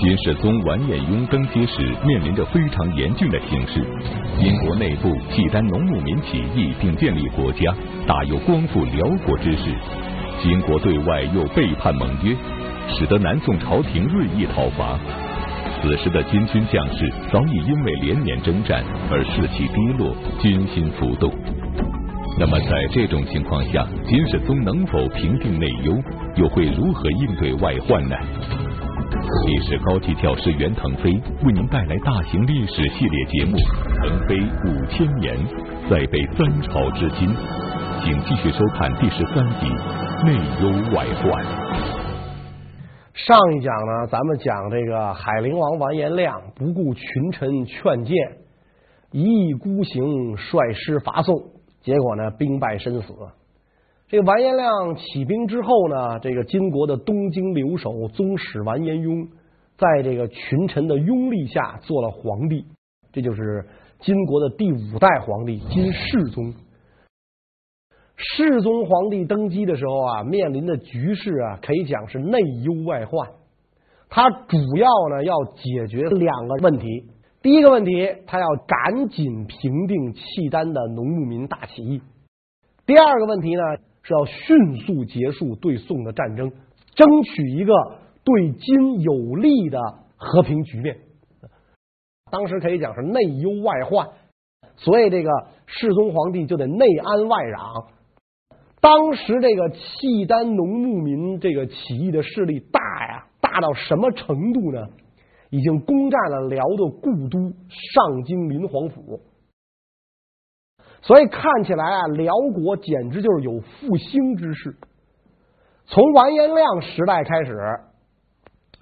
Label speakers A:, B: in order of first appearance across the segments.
A: 金世宗完颜雍登基时，面临着非常严峻的形势。金国内部契丹农牧民起义，并建立国家，大有光复辽国之势。金国对外又背叛盟约，使得南宋朝廷锐意讨伐。此时的金军将士早已因为连年征战而士气低落，军心浮动。那么在这种情况下，金世宗能否平定内忧，又会如何应对外患呢？历史高级教师袁腾飞为您带来大型历史系列节目《腾飞五千年》，再北三朝至今，请继续收看第十三集《内忧外患》。
B: 上一讲呢，咱们讲这个海陵王完颜亮不顾群臣劝谏，一意孤行，率师伐宋，结果呢，兵败身死。这完颜亮起兵之后呢，这个金国的东京留守宗室完颜雍，在这个群臣的拥立下做了皇帝，这就是金国的第五代皇帝金世宗。世宗皇帝登基的时候啊，面临的局势啊，可以讲是内忧外患。他主要呢要解决两个问题，第一个问题，他要赶紧平定契丹的农牧民大起义；第二个问题呢。是要迅速结束对宋的战争，争取一个对金有利的和平局面。当时可以讲是内忧外患，所以这个世宗皇帝就得内安外攘。当时这个契丹农牧民这个起义的势力大呀，大到什么程度呢？已经攻占了辽的故都上京临皇府。所以看起来啊，辽国简直就是有复兴之势。从完颜亮时代开始，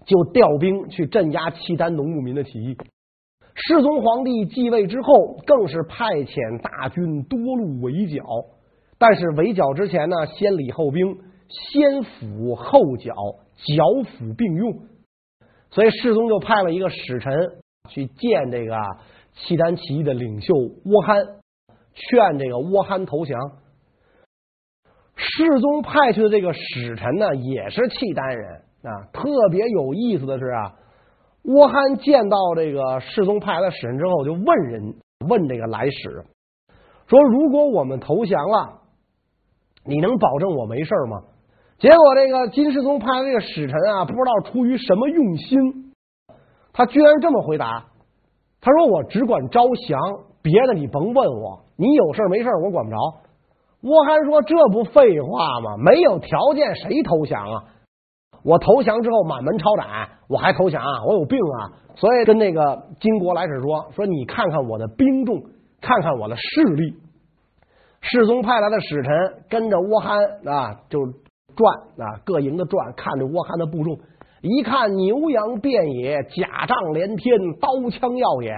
B: 就调兵去镇压契丹农牧民的起义。世宗皇帝继位之后，更是派遣大军多路围剿。但是围剿之前呢，先礼后兵，先抚后剿，剿抚并用。所以世宗就派了一个使臣去见这个契丹起义的领袖窝憨。劝这个倭憨投降。世宗派去的这个使臣呢，也是契丹人啊。特别有意思的是啊，倭憨见到这个世宗派来的使臣之后，就问人问这个来使说：“如果我们投降了，你能保证我没事吗？”结果这个金世宗派的这个使臣啊，不知道出于什么用心，他居然这么回答：“他说我只管招降，别的你甭问我。”你有事没事我管不着。窝憨说：“这不废话吗？没有条件谁投降啊？我投降之后满门抄斩，我还投降啊？我有病啊！所以跟那个金国来使说：说你看看我的兵众，看看我的势力。世宗派来的使臣跟着窝憨啊，就转啊，各营的转，看着窝憨的部众，一看牛羊遍野，甲仗连天，刀枪耀眼，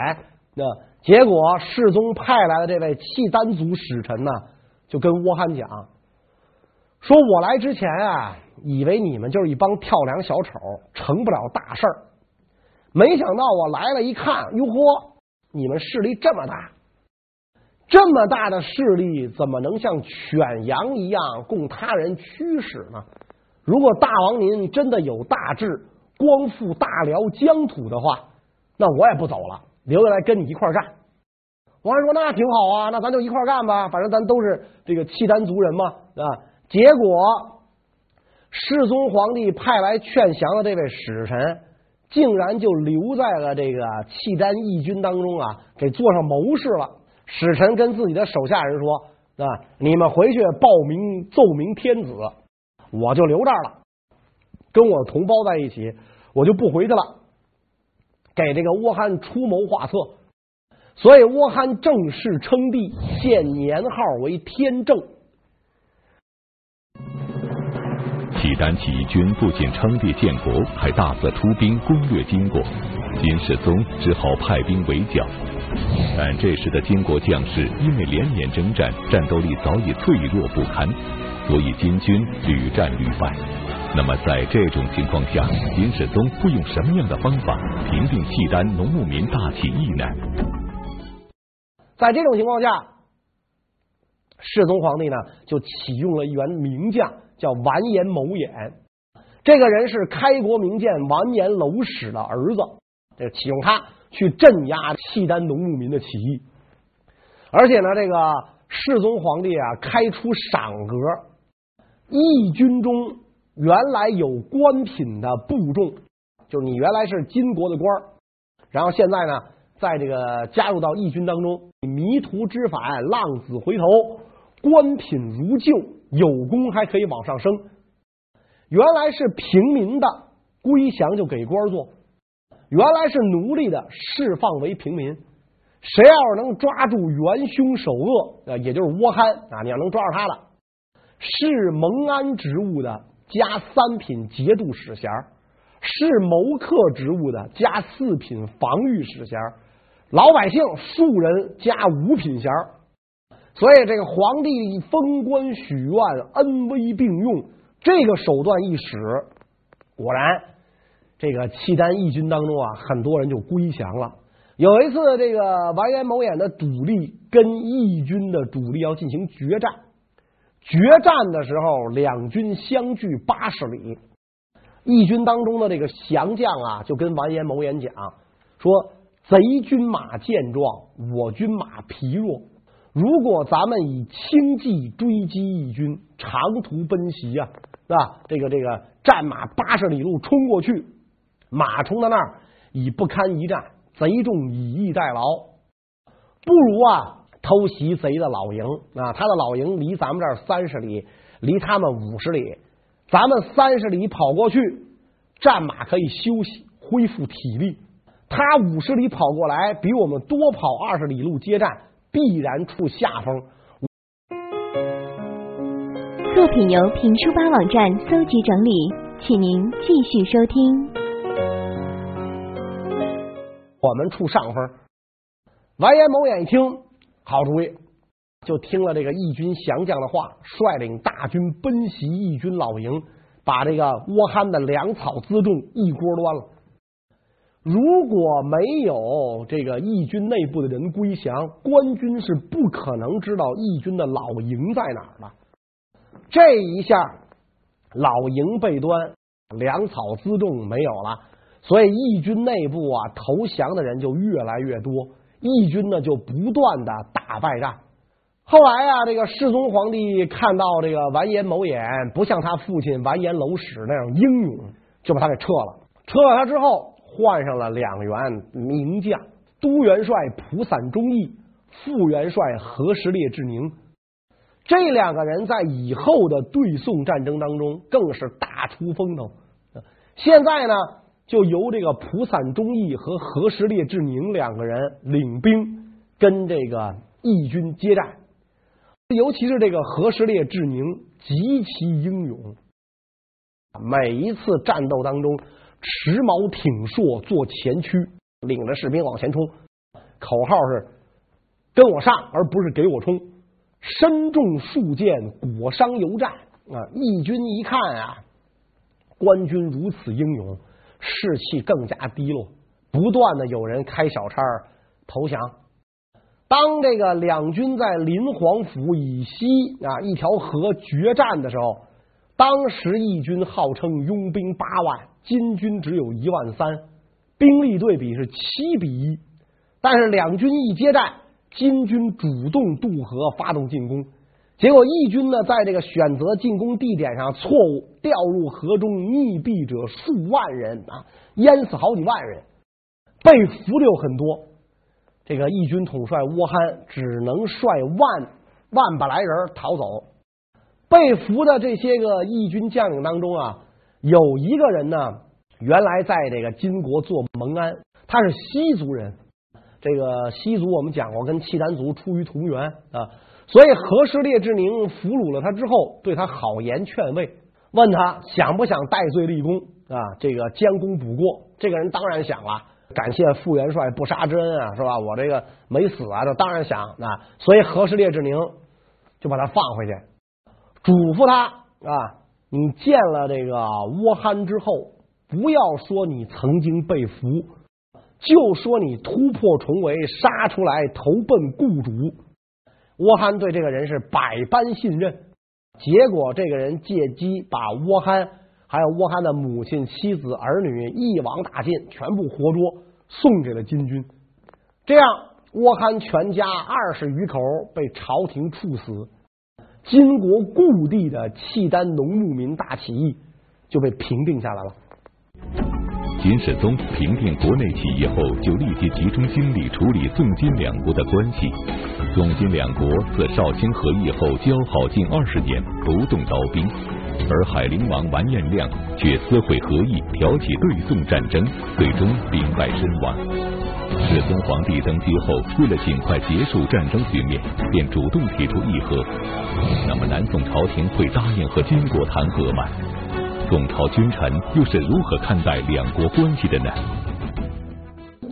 B: 那。”结果世宗派来的这位契丹族使臣呢，就跟窝憨讲说：“我来之前啊，以为你们就是一帮跳梁小丑，成不了大事儿。没想到我来了，一看，哟呵，你们势力这么大，这么大的势力，怎么能像犬羊一样供他人驱使呢？如果大王您真的有大志，光复大辽疆土的话，那我也不走了。”留下来跟你一块干，王安说那挺好啊，那咱就一块干吧，反正咱都是这个契丹族人嘛，啊。结果世宗皇帝派来劝降的这位使臣，竟然就留在了这个契丹义军当中啊，给做上谋士了。使臣跟自己的手下人说啊，你们回去报名奏明天子，我就留这儿了，跟我同胞在一起，我就不回去了。给这个倭憨出谋划策，所以倭憨正式称帝，现年号为天正。
A: 契丹起义军不仅称帝建国，还大肆出兵攻略金国，金世宗只好派兵围剿。但这时的金国将士因为连年征战，战斗力早已脆弱不堪，所以金军屡战屡败。那么，在这种情况下，金世宗会用什么样的方法平定契丹农牧民大起义呢？
B: 在这种情况下，世宗皇帝呢就启用了一员名将，叫完颜谋衍。这个人是开国名将完颜娄史的儿子，这启用他去镇压契丹农牧民的起义。而且呢，这个世宗皇帝啊，开出赏格，义军中原来有官品的部众，就是你原来是金国的官，然后现在呢，在这个加入到义军当中，迷途知返，浪子回头，官品如旧，有功还可以往上升。原来是平民的归降就给官做，原来是奴隶的释放为平民。谁要是能抓住元凶首恶，也就是倭憨啊，你要能抓住他了，是蒙安职务的加三品节度使衔，是谋克职务的加四品防御使衔，老百姓庶人加五品衔。所以这个皇帝封官许愿，恩威并用，这个手段一使，果然这个契丹义军当中啊，很多人就归降了。有一次，这个完颜某眼的主力跟义军的主力要进行决战，决战的时候，两军相距八十里。义军当中的这个降将啊，就跟完颜某眼讲说：“贼军马健壮，我军马疲弱。如果咱们以轻骑追击义军，长途奔袭啊，是吧？这个这个战马八十里路冲过去，马冲到那儿已不堪一战。”贼众以逸待劳，不如啊偷袭贼的老营啊！他的老营离咱们这儿三十里，离他们五十里，咱们三十里跑过去，战马可以休息恢复体力。他五十里跑过来，比我们多跑二十里路接战，必然处下风。
C: 作品由评书吧网站搜集整理，请您继续收听。
B: 我们处上风。完颜某眼一听，好主意，就听了这个义军降将的话，率领大军奔袭义军老营，把这个窝憨的粮草辎重一锅端了。如果没有这个义军内部的人归降，官军是不可能知道义军的老营在哪儿的。这一下，老营被端，粮草辎重没有了。所以义军内部啊，投降的人就越来越多，义军呢就不断的打败仗。后来啊，这个世宗皇帝看到这个完颜某眼不像他父亲完颜娄史那样英勇，就把他给撤了。撤了他之后，换上了两员名将：都元帅蒲散忠义、副元帅何时烈志宁。这两个人在以后的对宋战争当中更是大出风头。现在呢？就由这个蒲散忠义和何时烈志宁两个人领兵跟这个义军接战，尤其是这个何时烈志宁极其英勇，每一次战斗当中持矛挺槊做前驱，领着士兵往前冲，口号是跟我上，而不是给我冲，身中数箭，裹伤犹战啊！义军一看啊，官军如此英勇。士气更加低落，不断的有人开小差投降。当这个两军在临黄府以西啊一条河决战的时候，当时义军号称拥兵八万，金军只有一万三，兵力对比是七比一。但是两军一接战，金军主动渡河发动进攻。结果义军呢，在这个选择进攻地点上错误，掉入河中，溺毙者数万人啊，淹死好几万人，被俘的有很多。这个义军统帅窝憨只能率万万把来人逃走。被俘的这些个义军将领当中啊，有一个人呢，原来在这个金国做蒙安，他是西族人。这个西族我们讲过，跟契丹族出于同源啊。所以何氏烈志宁俘虏了他之后，对他好言劝慰，问他想不想戴罪立功啊？这个将功补过。这个人当然想了，感谢傅元帅不杀之恩啊，是吧？我这个没死啊，他当然想啊。所以何氏烈志宁就把他放回去，嘱咐他啊，你见了这个倭憨之后，不要说你曾经被俘，就说你突破重围，杀出来投奔雇主。倭憨对这个人是百般信任，结果这个人借机把倭憨还有倭罕的母亲、妻子、儿女一网打尽，全部活捉送给了金军。这样，倭罕全家二十余口被朝廷处死，金国故地的契丹农牧民大起义就被平定下来了。
A: 金世宗平定国内起义后，就立即集中精力处理宋金两国的关系。宋金两国自绍兴和议后交好近二十年，不动刀兵。而海陵王完颜亮却撕毁和议，挑起对宋战争，最终兵败身亡。世宗皇帝登基后，为了尽快结束战争局面，便主动提出议和。那么南宋朝廷会答应和金国谈和吗？宋朝君臣又是如何看待两国关系的呢？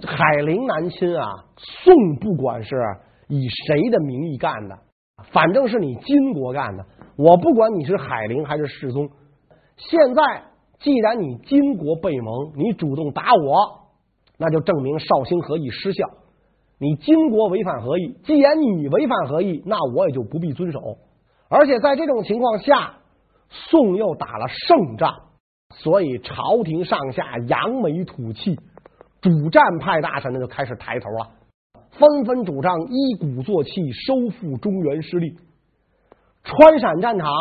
B: 海陵南侵啊，宋不管是以谁的名义干的，反正是你金国干的。我不管你是海陵还是世宗，现在既然你金国背盟，你主动打我，那就证明绍兴和议失效。你金国违反和议，既然你违反和议，那我也就不必遵守。而且在这种情况下，宋又打了胜仗，所以朝廷上下扬眉吐气，主战派大臣呢就开始抬头了，纷纷主张一鼓作气收复中原失地。川陕战场，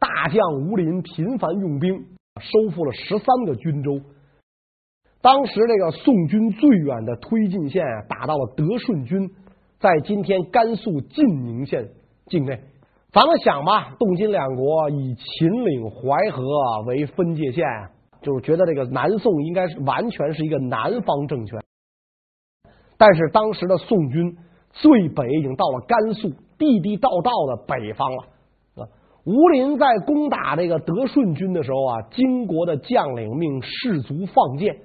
B: 大将吴林频繁用兵，收复了十三个军州。当时这个宋军最远的推进线啊，打到了德顺军在今天甘肃晋宁县境内。咱们想吧，宋金两国以秦岭淮河为分界线，就是觉得这个南宋应该是完全是一个南方政权。但是当时的宋军最北已经到了甘肃，地地道道的北方了。啊吴林在攻打这个德顺军的时候啊，金国的将领命士卒放箭，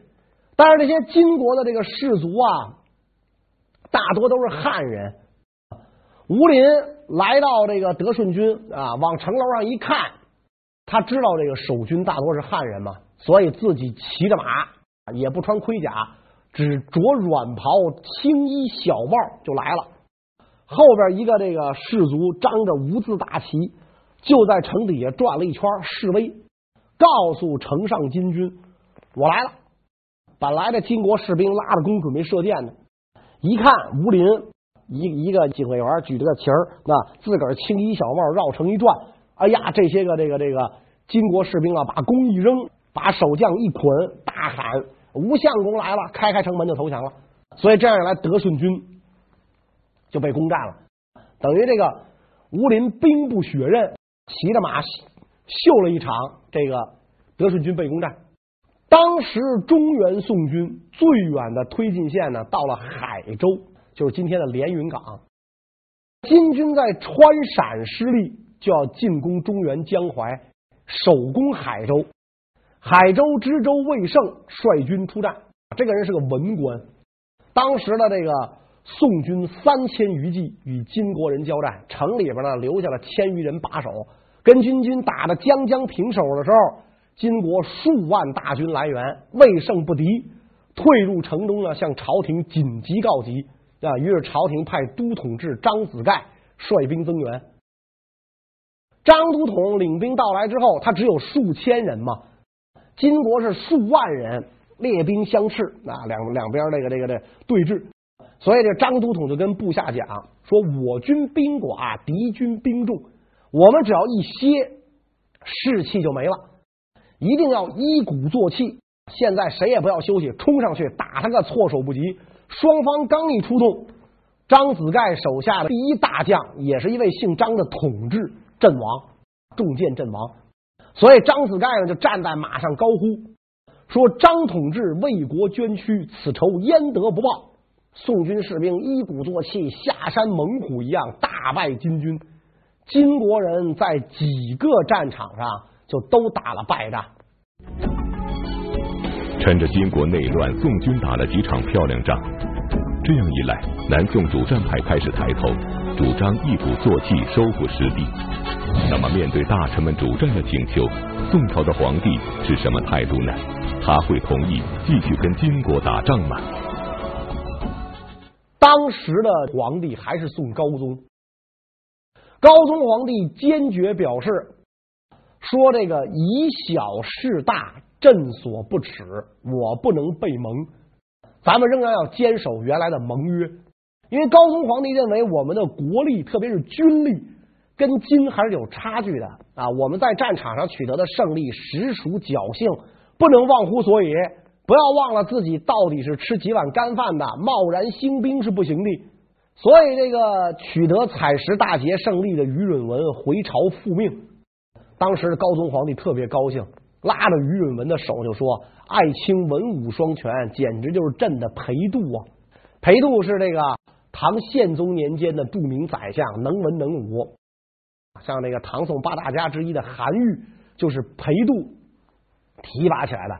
B: 但是这些金国的这个士卒啊，大多都是汉人。吴林来到这个德顺军啊，往城楼上一看，他知道这个守军大多是汉人嘛，所以自己骑着马，也不穿盔甲，只着软袍、青衣小帽就来了。后边一个这个士卒张着无字大旗。就在城底下转了一圈示威，告诉城上金军：“我来了。”本来这金国士兵拉着弓准备射箭呢，一看吴林一一个警卫员举着个旗儿，那自个儿青衣小帽绕城一转，哎呀，这些个这个这个金国士兵啊，把弓一扔，把守将一捆，大喊：“吴相公来了！”开开城门就投降了。所以这样一来，德顺军就被攻占了，等于这个吴林兵不血刃。骑着马秀了一场，这个德顺军被攻占。当时中原宋军最远的推进线呢，到了海州，就是今天的连云港。金军在川陕失利，就要进攻中原江淮，首攻海州。海州知州魏胜率军出战，这个人是个文官。当时的这个宋军三千余骑与金国人交战，城里边呢留下了千余人把守。跟金军打的将将平手的时候，金国数万大军来援，魏胜不敌，退入城中呢，向朝廷紧急告急啊。于是朝廷派都统制张子盖率兵增援。张都统领兵到来之后，他只有数千人嘛，金国是数万人，列兵相斥啊，两两边这个这个这对峙，所以这张都统就跟部下讲说：“我军兵寡，敌军兵众。”我们只要一歇，士气就没了。一定要一鼓作气。现在谁也不要休息，冲上去打他个措手不及。双方刚一出动，张子盖手下的第一大将，也是一位姓张的统治阵亡，中箭阵亡。所以张子盖呢，就站在马上高呼说：“张统治为国捐躯，此仇焉得不报？”宋军士兵一鼓作气，下山猛虎一样，大败金军。金国人在几个战场上就都打了败仗。
A: 趁着金国内乱，宋军打了几场漂亮仗。这样一来，南宋主战派开始抬头，主张一鼓作气收复失地。那么，面对大臣们主战的请求，宋朝的皇帝是什么态度呢？他会同意继续跟金国打仗吗？
B: 当时的皇帝还是宋高宗。高宗皇帝坚决表示，说这个以小事大，朕所不齿，我不能背盟。咱们仍然要坚守原来的盟约，因为高宗皇帝认为我们的国力，特别是军力，跟金还是有差距的啊。我们在战场上取得的胜利实属侥幸，不能忘乎所以。不要忘了自己到底是吃几碗干饭的，贸然兴兵是不行的。所以，这个取得采石大捷胜利的于允文回朝复命。当时高宗皇帝特别高兴，拉着于允文的手就说：“爱卿文武双全，简直就是朕的陪度啊！”陪度是这个唐宪宗年间的著名宰相，能文能武。像这个唐宋八大家之一的韩愈，就是陪度提拔起来的。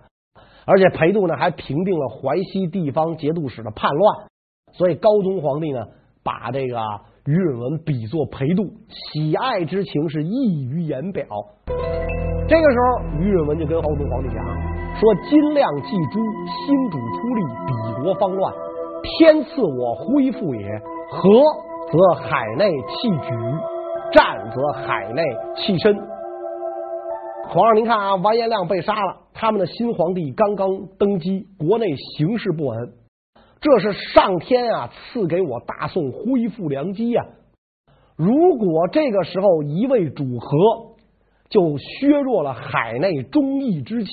B: 而且陪度呢，还平定了淮西地方节度使的叛乱。所以高宗皇帝呢，把这个。于允文比作裴度，喜爱之情是溢于言表。这个时候，于允文就跟高宗皇帝讲说：“金亮既诛，新主出力，彼国方乱。天赐我恢复也，和则海内弃举，战则海内弃身。”皇上，您看啊，完颜亮被杀了，他们的新皇帝刚刚登基，国内形势不稳。这是上天啊赐给我大宋恢复良机呀！如果这个时候一味主和，就削弱了海内忠义之气，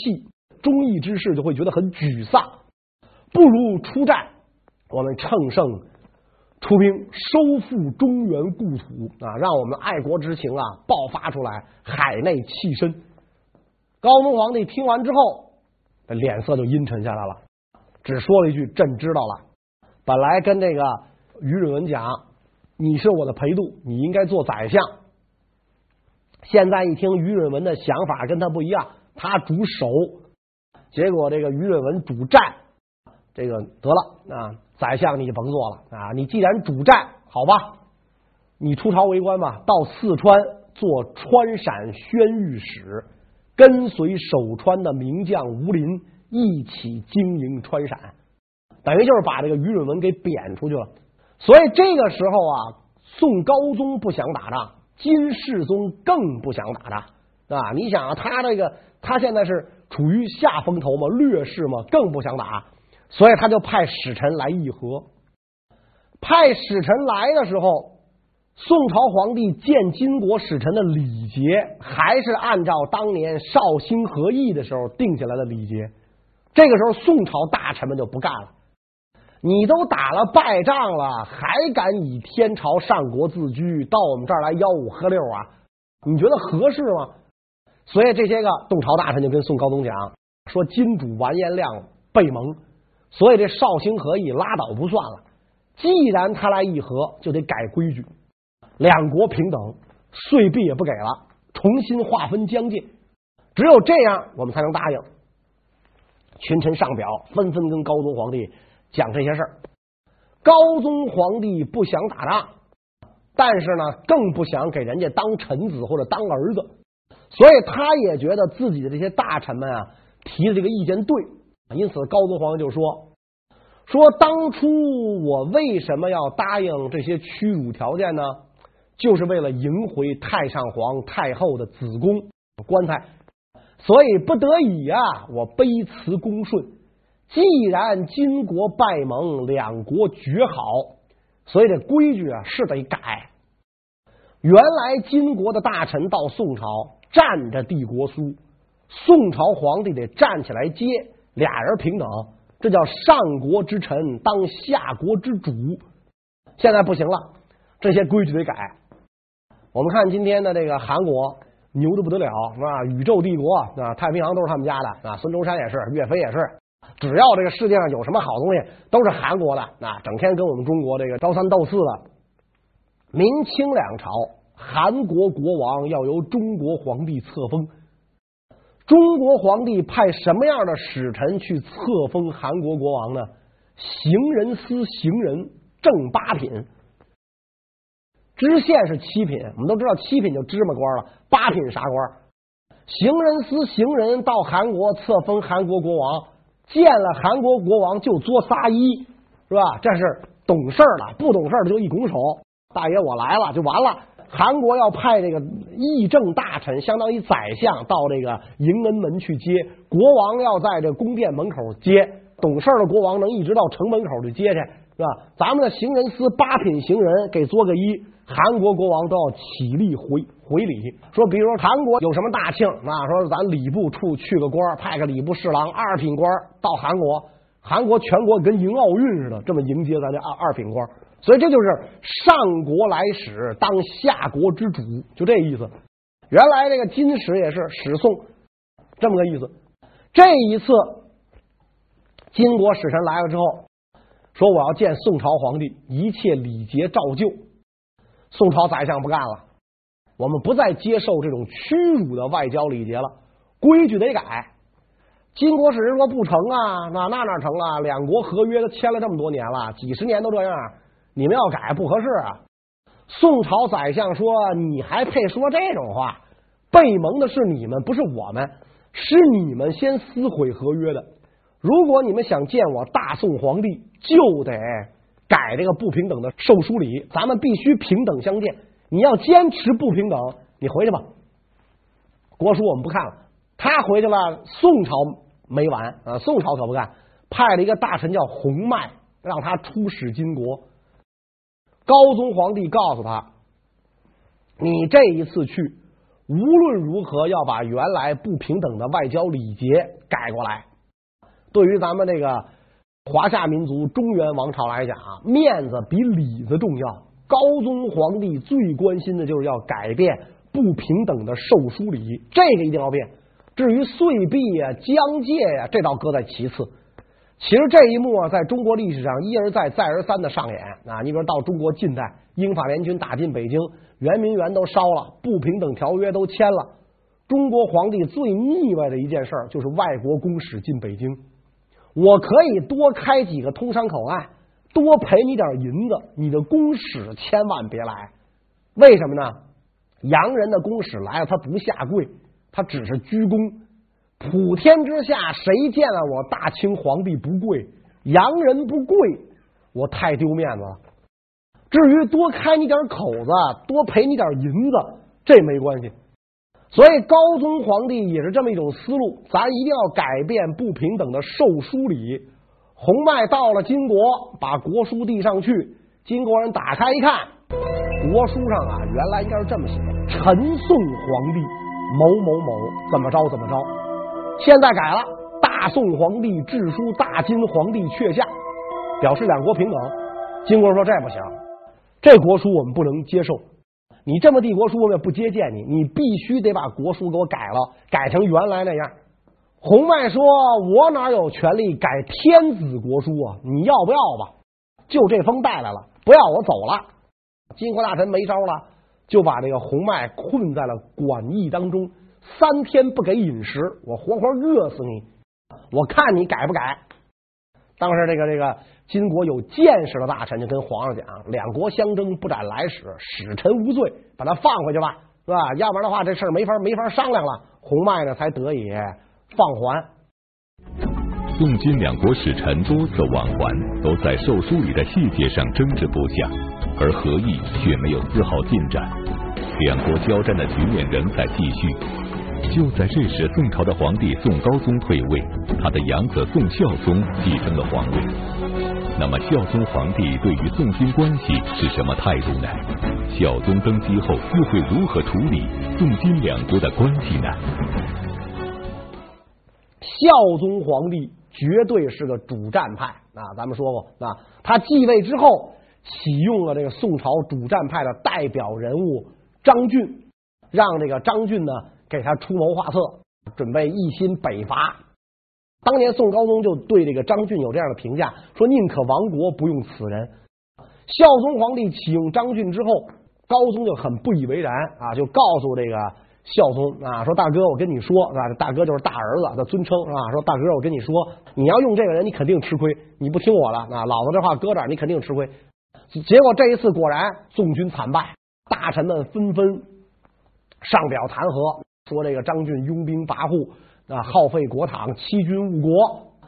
B: 忠义之士就会觉得很沮丧。不如出战，我们乘胜出兵，收复中原故土啊！让我们爱国之情啊爆发出来，海内气深。高宗皇帝听完之后，脸色就阴沉下来了。只说了一句：“朕知道了。”本来跟这个于允文讲：“你是我的陪度，你应该做宰相。”现在一听于允文的想法跟他不一样，他主守，结果这个于允文主战，这个得了啊，宰相你就甭做了啊！你既然主战，好吧，你出朝为官吧，到四川做川陕宣御史，跟随守川的名将吴林。一起经营川陕，等于就是把这个于允文给贬出去了。所以这个时候啊，宋高宗不想打仗，金世宗更不想打仗啊！你想啊，他这个他现在是处于下风头嘛，劣势嘛，更不想打，所以他就派使臣来议和。派使臣来的时候。宋朝皇帝见金国使臣的礼节，还是按照当年绍兴和议的时候定下来的礼节。这个时候，宋朝大臣们就不干了。你都打了败仗了，还敢以天朝上国自居，到我们这儿来吆五喝六啊？你觉得合适吗？所以这些个宋朝大臣就跟宋高宗讲说：“金主完颜亮背盟，所以这绍兴和议拉倒不算了。既然他来议和，就得改规矩。”两国平等，岁币也不给了，重新划分疆界，只有这样我们才能答应。群臣上表，纷纷跟高宗皇帝讲这些事儿。高宗皇帝不想打仗，但是呢，更不想给人家当臣子或者当儿子，所以他也觉得自己的这些大臣们啊提的这个意见对，因此高宗皇帝就说：说当初我为什么要答应这些屈辱条件呢？就是为了迎回太上皇太后的子宫棺材，所以不得已啊，我卑辞恭顺。既然金国拜盟，两国绝好，所以这规矩啊是得改。原来金国的大臣到宋朝站着递国书，宋朝皇帝得站起来接，俩人平等，这叫上国之臣当下国之主。现在不行了，这些规矩得改。我们看今天的这个韩国牛的不得了，是吧？宇宙帝国啊，太平洋都是他们家的啊。孙中山也是，岳飞也是，只要这个世界上有什么好东西，都是韩国的啊。整天跟我们中国这个招三斗四的。明清两朝，韩国国王要由中国皇帝册封，中国皇帝派什么样的使臣去册封韩国国王呢？行人司行人正八品。知县是七品，我们都知道七品就芝麻官了，八品啥官？行人司行人到韩国册封韩国国王，见了韩国国王就作仨揖，是吧？这是懂事儿的，不懂事的就一拱手，大爷我来了就完了。韩国要派这个议政大臣，相当于宰相，到这个迎恩门去接国王，要在这宫殿门口接。懂事的国王能一直到城门口去接去，是吧？咱们的行人司八品行人给作个揖，韩国国王都要起立回回礼。说，比如说韩国有什么大庆，那说咱礼部处去个官，派个礼部侍郎二品官到韩国，韩国全国跟迎奥运似的，这么迎接咱这二二品官。所以这就是上国来使，当下国之主，就这意思。原来这个金使也是使宋，这么个意思。这一次。金国使臣来了之后，说我要见宋朝皇帝，一切礼节照旧。宋朝宰相不干了，我们不再接受这种屈辱的外交礼节了，规矩得改。金国使臣说不成啊，那那哪成啊？两国合约都签了这么多年了，几十年都这样，你们要改不合适啊。宋朝宰相说：“你还配说这种话？被蒙的是你们，不是我们，是你们先撕毁合约的。”如果你们想见我大宋皇帝，就得改这个不平等的授书礼，咱们必须平等相见。你要坚持不平等，你回去吧。国书我们不看了，他回去了。宋朝没完啊，宋朝可不干，派了一个大臣叫洪迈，让他出使金国。高宗皇帝告诉他，你这一次去，无论如何要把原来不平等的外交礼节改过来。对于咱们这个华夏民族中原王朝来讲啊，面子比里子重要。高宗皇帝最关心的就是要改变不平等的授书礼，这个一定要变。至于岁币呀、疆界呀，这倒搁在其次。其实这一幕啊，在中国历史上一而再、再而三的上演啊。你比如到中国近代，英法联军打进北京，圆明园都烧了，不平等条约都签了。中国皇帝最腻歪的一件事就是外国公使进北京。我可以多开几个通商口岸，多赔你点银子，你的公使千万别来。为什么呢？洋人的公使来了，他不下跪，他只是鞠躬。普天之下，谁见了我大清皇帝不跪？洋人不跪，我太丢面子了。至于多开你点口子，多赔你点银子，这没关系。所以高宗皇帝也是这么一种思路，咱一定要改变不平等的授书礼。洪迈到了金国，把国书递上去，金国人打开一看，国书上啊，原来应该是这么写：陈宋皇帝某某某怎么着怎么着，现在改了，大宋皇帝致书大金皇帝阙下，表示两国平等。金国说这不行，这国书我们不能接受。你这么递国书，我也不接见你，你必须得把国书给我改了，改成原来那样。洪迈说：“我哪有权利改天子国书啊？你要不要吧？就这封带来了，不要我走了。”金国大臣没招了，就把这个洪迈困在了馆驿当中，三天不给饮食，我活活饿死你，我看你改不改。当时这个这个金国有见识的大臣就跟皇上讲：两国相争，不斩来使，使臣无罪，把他放回去吧，是吧？要不然的话，这事儿没法没法商量了。洪迈呢，才得以放还。
A: 宋金两国使臣多次往还，都在授书礼的细节上争执不下，而和议却没有丝毫进展，两国交战的局面仍在继续。就在这时，宋朝的皇帝宋高宗退位，他的养子宋孝宗继承了皇位。那么，孝宗皇帝对于宋金关系是什么态度呢？孝宗登基后又会如何处理宋金两国的关系呢？
B: 孝宗皇帝绝对是个主战派啊！咱们说过啊，他继位之后启用了这个宋朝主战派的代表人物张俊，让这个张俊呢。给他出谋划策，准备一心北伐。当年宋高宗就对这个张俊有这样的评价，说宁可亡国，不用此人。孝宗皇帝启用张俊之后，高宗就很不以为然啊，就告诉这个孝宗啊，说大哥，我跟你说啊，大哥就是大儿子的尊称啊，说大哥，我跟你说，你要用这个人，你肯定吃亏，你不听我的啊，老子这话搁这儿，你肯定吃亏。结果这一次果然宋军惨败，大臣们纷纷上表弹劾。说这个张俊拥兵跋扈啊，耗费国帑，欺君误国。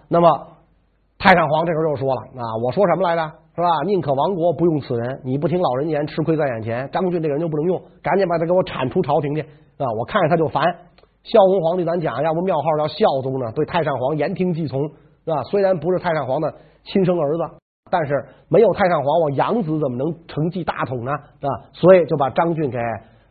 B: 那么太上皇这时候又说了啊，我说什么来着？是吧？宁可亡国，不用此人。你不听老人言，吃亏在眼前。张俊这个人就不能用，赶紧把他给我铲出朝廷去啊！我看着他就烦。孝文皇帝咱讲，要不庙号叫孝宗呢？对太上皇言听计从，是吧？虽然不是太上皇的亲生儿子，但是没有太上皇，我养子怎么能承继大统呢？啊，所以就把张俊给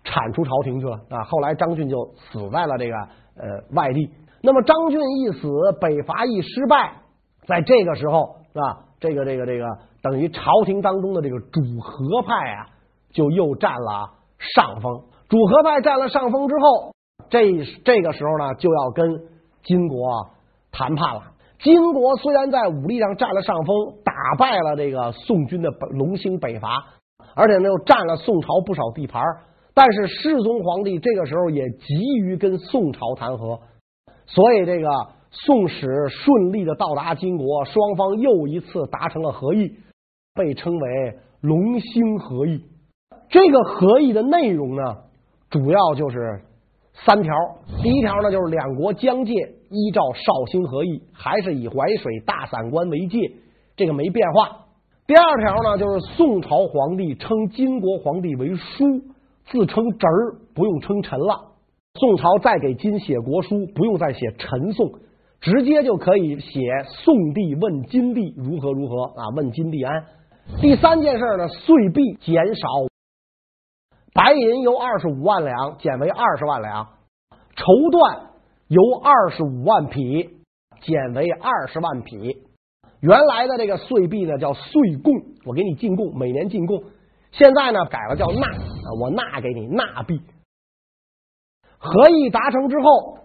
B: 铲出朝廷去了啊。后来张俊就死在了这个呃外地。那么张俊一死，北伐一失败，在这个时候是吧？这个这个这个等于朝廷当中的这个主和派啊，就又占了上风。主和派占了上风之后，这这个时候呢，就要跟金国谈判了。金国虽然在武力上占了上风，打败了这个宋军的龙兴北伐，而且呢又占了宋朝不少地盘，但是世宗皇帝这个时候也急于跟宋朝谈和，所以这个。宋使顺利的到达金国，双方又一次达成了和议，被称为龙兴和议。这个和议的内容呢，主要就是三条。第一条呢，就是两国疆界依照绍兴和议，还是以淮水大散关为界，这个没变化。第二条呢，就是宋朝皇帝称金国皇帝为叔，自称侄儿，不用称臣了。宋朝再给金写国书，不用再写陈宋。直接就可以写宋帝问金帝如何如何啊？问金帝安。第三件事呢，岁币减少，白银由二十五万两减为二十万两，绸缎由二十五万匹减为二十万匹。原来的这个岁币呢叫岁贡，我给你进贡，每年进贡。现在呢改了叫纳，我纳给你纳币。合议达成之后。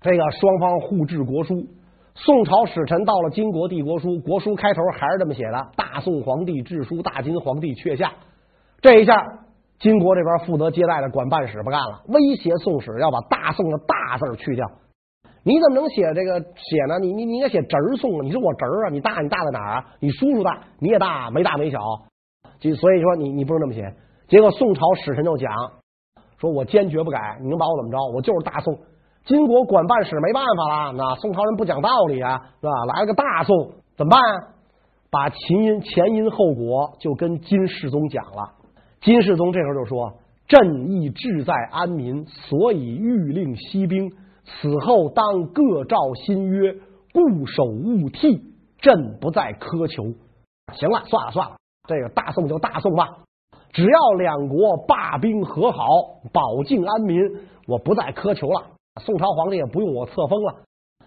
B: 这个双方互致国书，宋朝使臣到了金国递国书，国书开头还是这么写的：“大宋皇帝致书，大金皇帝阙下。”这一下，金国这边负责接待的管办使不干了，威胁宋使要把“大宋”的“大”字去掉。你怎么能写这个写呢？你你你应该写侄儿宋啊！你是我侄儿啊！你大你大在哪儿啊？你叔叔大，你也大，没大没小。就所以说你你不能这么写。结果宋朝使臣就讲说：“我坚决不改，你能把我怎么着？我就是大宋。”金国管办使没办法了，那宋朝人不讲道理啊，是吧？来了个大宋，怎么办？把前因前因后果就跟金世宗讲了。金世宗这时候就说：“朕亦志在安民，所以欲令息兵。此后当各照新约，固守勿替。朕不再苛求。”行了，算了算了，这个大宋就大宋吧。只要两国罢兵和好，保境安民，我不再苛求了。宋朝皇帝也不用我册封了，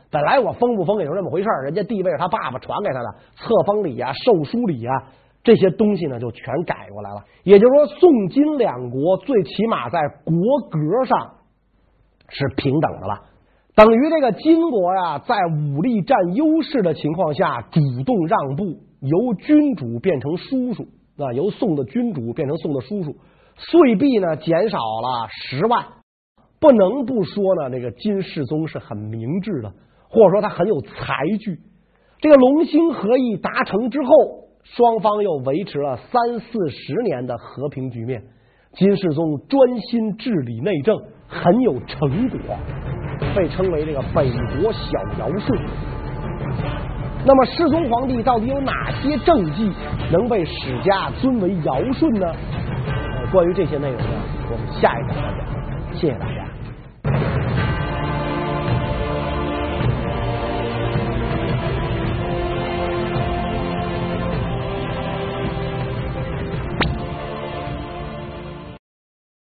B: 本来我封不封也就这么回事，人家地位是他爸爸传给他的，册封礼啊、授书礼啊这些东西呢，就全改过来了。也就是说，宋金两国最起码在国格上是平等的了，等于这个金国呀，在武力占优势的情况下，主动让步，由君主变成叔叔啊，由宋的君主变成宋的叔叔，岁币呢减少了十万。不能不说呢，这个金世宗是很明智的，或者说他很有才具。这个龙兴和议达成之后，双方又维持了三四十年的和平局面。金世宗专心治理内政，很有成果，被称为这个北国小尧舜。那么世宗皇帝到底有哪些政绩能被史家尊为尧舜呢？关于这些内容呢，我们下一讲再讲。谢谢大家。